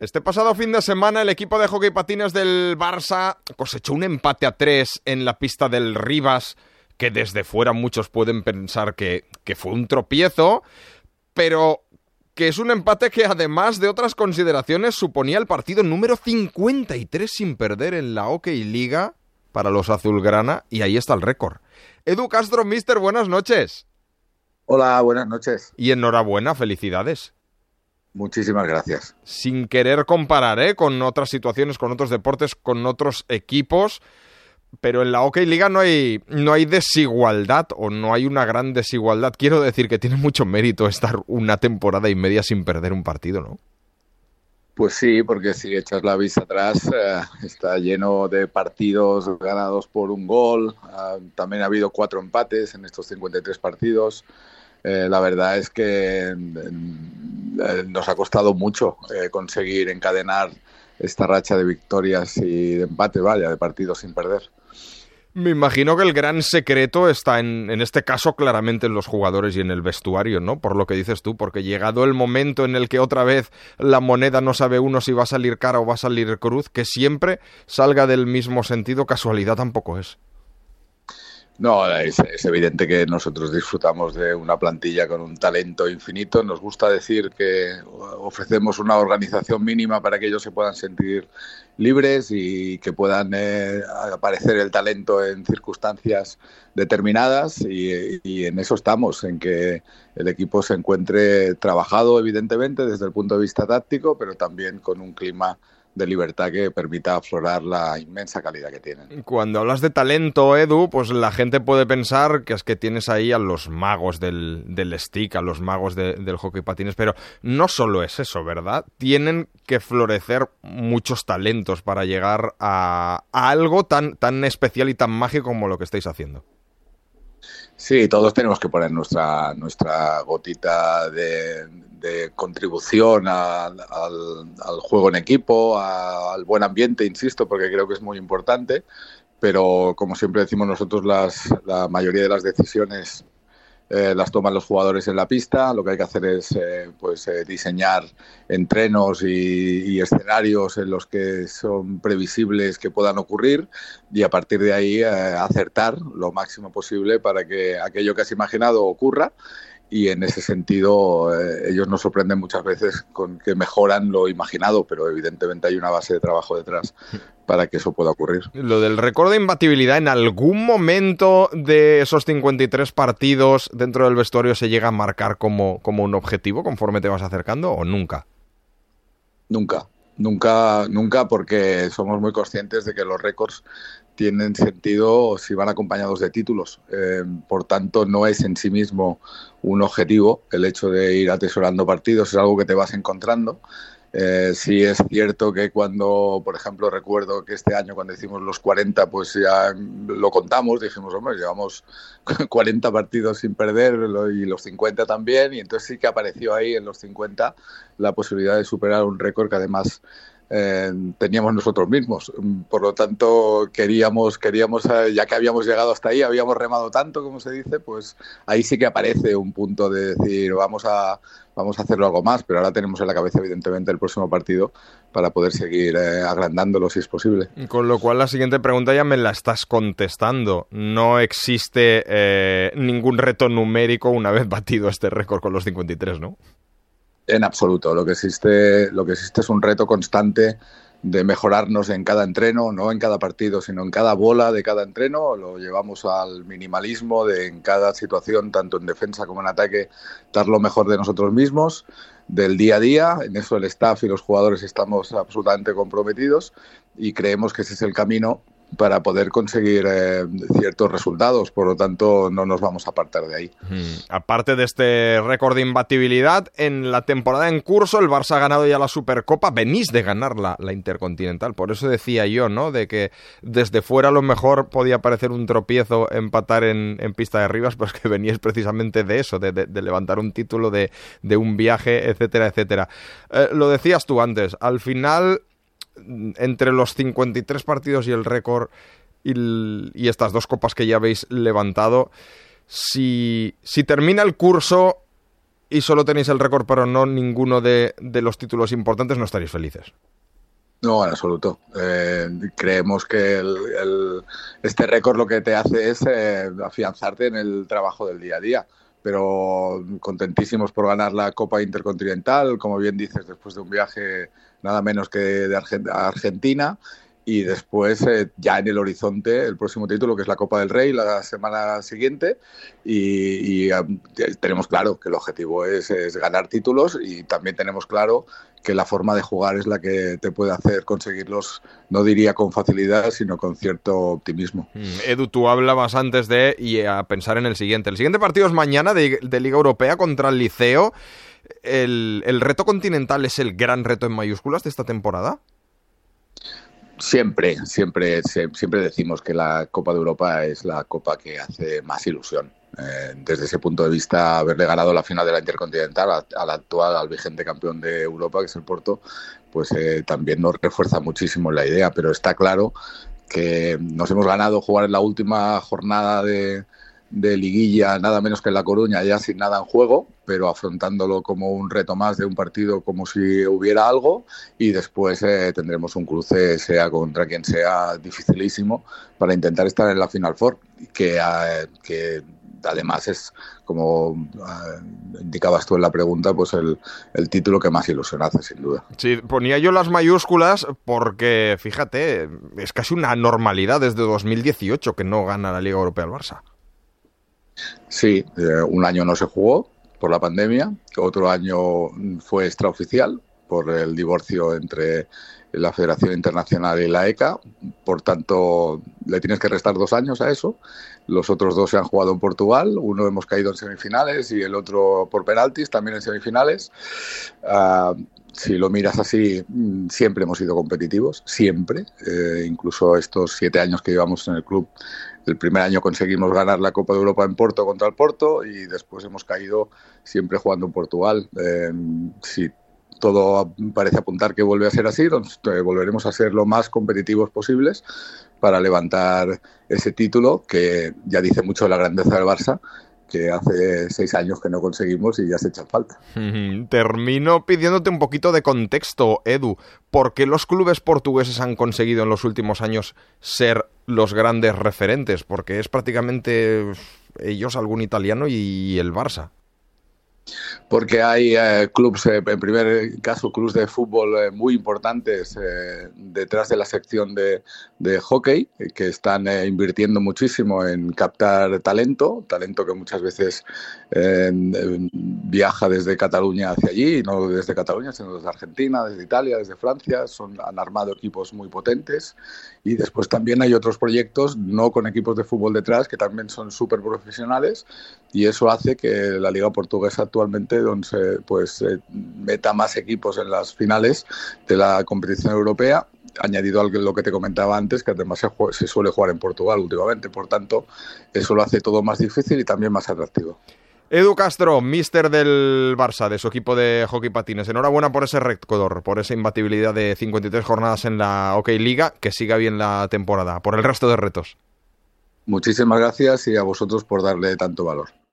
Este pasado fin de semana el equipo de hockey patines del Barça cosechó un empate a tres en la pista del Rivas, que desde fuera muchos pueden pensar que, que fue un tropiezo, pero que es un empate que además de otras consideraciones suponía el partido número 53 sin perder en la Hockey Liga para los azulgrana y ahí está el récord. Edu Castro, mister, buenas noches. Hola, buenas noches. Y enhorabuena, felicidades. Muchísimas gracias. Sin querer comparar ¿eh? con otras situaciones, con otros deportes, con otros equipos, pero en la OK Liga no hay, no hay desigualdad o no hay una gran desigualdad. Quiero decir que tiene mucho mérito estar una temporada y media sin perder un partido, ¿no? Pues sí, porque si echas la vista atrás, eh, está lleno de partidos ganados por un gol. Uh, también ha habido cuatro empates en estos 53 partidos. Eh, la verdad es que nos ha costado mucho eh, conseguir encadenar esta racha de victorias y de empate, vaya, de partidos sin perder. Me imagino que el gran secreto está en, en, este caso claramente en los jugadores y en el vestuario, ¿no? Por lo que dices tú, porque llegado el momento en el que otra vez la moneda no sabe uno si va a salir cara o va a salir cruz, que siempre salga del mismo sentido, casualidad tampoco es. No, es, evidente que nosotros disfrutamos de una plantilla con un talento infinito. Nos gusta decir que ofrecemos una organización mínima para que ellos se puedan sentir libres y que puedan eh, aparecer el talento en circunstancias determinadas y, en eso estamos, en que el equipo se encuentre trabajado evidentemente desde el punto de vista táctico, pero también con un clima de libertad que permita aflorar la inmensa calidad que tienen. Cuando hablas de talento, Edu, pues la gente puede pensar que es que tienes ahí a los magos del, del stick, a los magos de, del hockey patines, pero no solo es eso, ¿verdad? Tienen que florecer muchos talentos para llegar a, a algo tan, tan especial y tan mágico como lo que estáis haciendo. Sí, todos tenemos que poner nuestra, nuestra gotita de, de contribución al, juego en equipo, al buen ambiente, insisto, porque creo que es muy importante. Pero como siempre decimos nosotros, las, la mayoría de las decisiones eh, las toman los jugadores en la pista. Lo que hay que hacer es eh, pues, eh, diseñar entrenos y, y, escenarios en los que son previsibles que puedan ocurrir y a partir de ahí eh, acertar lo máximo posible para que aquello que has imaginado ocurra y en ese sentido eh, ellos nos sorprenden muchas veces con que mejoran lo imaginado, pero evidentemente hay una base de trabajo detrás para que eso pueda ocurrir. Lo del récord de imbatibilidad, ¿en algún momento de esos 53 partidos dentro del vestuario se llega a marcar como, como un objetivo conforme te vas acercando o nunca? Nunca, nunca, nunca porque somos muy conscientes de que los récords tienen sentido si van acompañados de títulos. Eh, por tanto, no es en sí mismo un objetivo el hecho de ir atesorando partidos, es algo que te vas encontrando. Eh, sí es cierto que cuando, por ejemplo, recuerdo que este año cuando hicimos los 40, pues ya lo contamos, dijimos, hombre, llevamos 40 partidos sin perder y los 50 también, y entonces sí que apareció ahí en los 50 la posibilidad de superar un récord que además eh, teníamos nosotros mismos. Por lo tanto, queríamos, queríamos, eh, ya que habíamos llegado hasta ahí, habíamos remado tanto, como se dice, pues ahí sí que aparece un punto de decir, vamos a, vamos a hacerlo algo más, pero ahora tenemos en la cabeza, evidentemente, el próximo partido para poder seguir eh, agrandándolo si es posible. Con lo cual, la siguiente pregunta ya me la estás contestando. No existe ningún reto numérico una vez batido este récord con los 53, ¿no? En absoluto. Lo que existe, lo que existe es un reto constante de mejorarnos en cada entreno, no en cada partido, sino en cada bola de cada entreno. Lo llevamos al minimalismo de en cada situación, tanto en defensa como en ataque, dar lo mejor de nosotros mismos, del día a día. En eso el staff y los jugadores estamos absolutamente comprometidos y creemos que ese es el camino para poder conseguir eh, ciertos resultados. Por lo tanto, no nos vamos a apartar de ahí. Hmm. Aparte de este récord de imbatibilidad, en la temporada en curso el Barça ha ganado ya la Supercopa. Venís de ganar la, Intercontinental. Por eso decía yo, ¿no? De que desde fuera a lo mejor podía parecer un tropiezo empatar en, pista de Rivas, pues que veníais precisamente de eso, de, levantar un título, de, de, un viaje, etcétera, etcétera. Eh, lo decías tú antes, al final entre los 53 partidos y el récord y, estas dos copas que ya habéis levantado, si, si termina el curso, y solo tenéis el récord pero no ninguno de, los títulos importantes, no estaréis felices. No, en absoluto. Eh, creemos que este récord lo que te hace es eh, afianzarte en el trabajo del día a día pero contentísimos por ganar la Copa Intercontinental, como bien dices, después de un viaje nada menos que de Argentina y después eh, ya en el horizonte el próximo título que es la Copa del Rey la semana siguiente y, tenemos claro que el objetivo es, ganar títulos y también tenemos claro que la forma de jugar es la que te puede hacer conseguirlos no diría con facilidad sino con cierto optimismo. Mm, Edu tú hablabas antes de y a pensar en el siguiente. El siguiente partido es mañana de, Liga Europea contra el Liceo. El, el reto continental es el gran reto en mayúsculas de esta temporada Siempre, siempre, siempre decimos que la Copa de Europa es la copa que hace más ilusión. Eh, desde ese punto de vista, haberle ganado la final de la Intercontinental al actual, al vigente campeón de Europa, que es el Porto, pues eh, también nos refuerza muchísimo la idea. Pero está claro que nos hemos ganado jugar en la última jornada de, de liguilla, nada menos que en La Coruña, ya sin nada en juego, pero afrontándolo como un reto más de un partido como si hubiera algo y después eh, tendremos un cruce, sea contra quien sea, dificilísimo para intentar estar en la Final Four, que, eh, que además es, como eh, indicabas tú en la pregunta, pues el, el, título que más ilusión hace, sin duda. Sí, ponía yo las mayúsculas porque, fíjate, es casi una normalidad desde 2018 que no gana la Liga Europea el Barça. Sí, eh, un año no se jugó por la pandemia, otro año fue extraoficial por el divorcio entre la Federación Internacional y la ECA, por tanto le tienes que restar dos años a eso. Los otros dos se han jugado en Portugal, uno hemos caído en semifinales y el otro por penaltis, también en semifinales. Ah, si lo miras así, mm, siempre hemos sido competitivos, siempre. Eh, incluso estos siete años que llevamos en el club, el primer año conseguimos ganar la Copa de Europa en Porto contra el Porto y después hemos caído siempre jugando en Portugal. Eh, si todo parece apuntar que vuelve a ser así, eh, volveremos a ser lo más competitivos posibles para levantar ese título que ya dice mucho de la grandeza del Barça que hace seis años que no conseguimos y ya se echan falta. Termino pidiéndote un poquito de contexto, Edu. ¿Por qué los clubes portugueses han conseguido en los últimos años ser los grandes referentes? Porque es prácticamente ellos, algún italiano y el Barça porque hay eh, clubes, eh, en primer caso, clubes de fútbol eh, muy importantes detrás de la sección de, de hockey, que están invirtiendo muchísimo en captar talento, talento que muchas veces viaja desde Cataluña hacia allí, no desde Cataluña, sino desde Argentina, desde Italia, desde Francia, son, han armado equipos muy potentes y después también hay otros proyectos, no con equipos de fútbol detrás, que también son súper profesionales y eso hace que la Liga Portuguesa actualmente donde pues meta más equipos en las finales de la competición europea añadido a lo que te comentaba antes, que además se, suele jugar en Portugal últimamente. Por tanto, eso lo hace todo más difícil y también más atractivo. Edu Castro, mister del Barça, de su equipo de hockey patines. Enhorabuena por ese récord, por esa imbatibilidad de 53 jornadas en la OK Liga, que siga bien la temporada, por el resto de retos. Muchísimas gracias y a vosotros por darle tanto valor.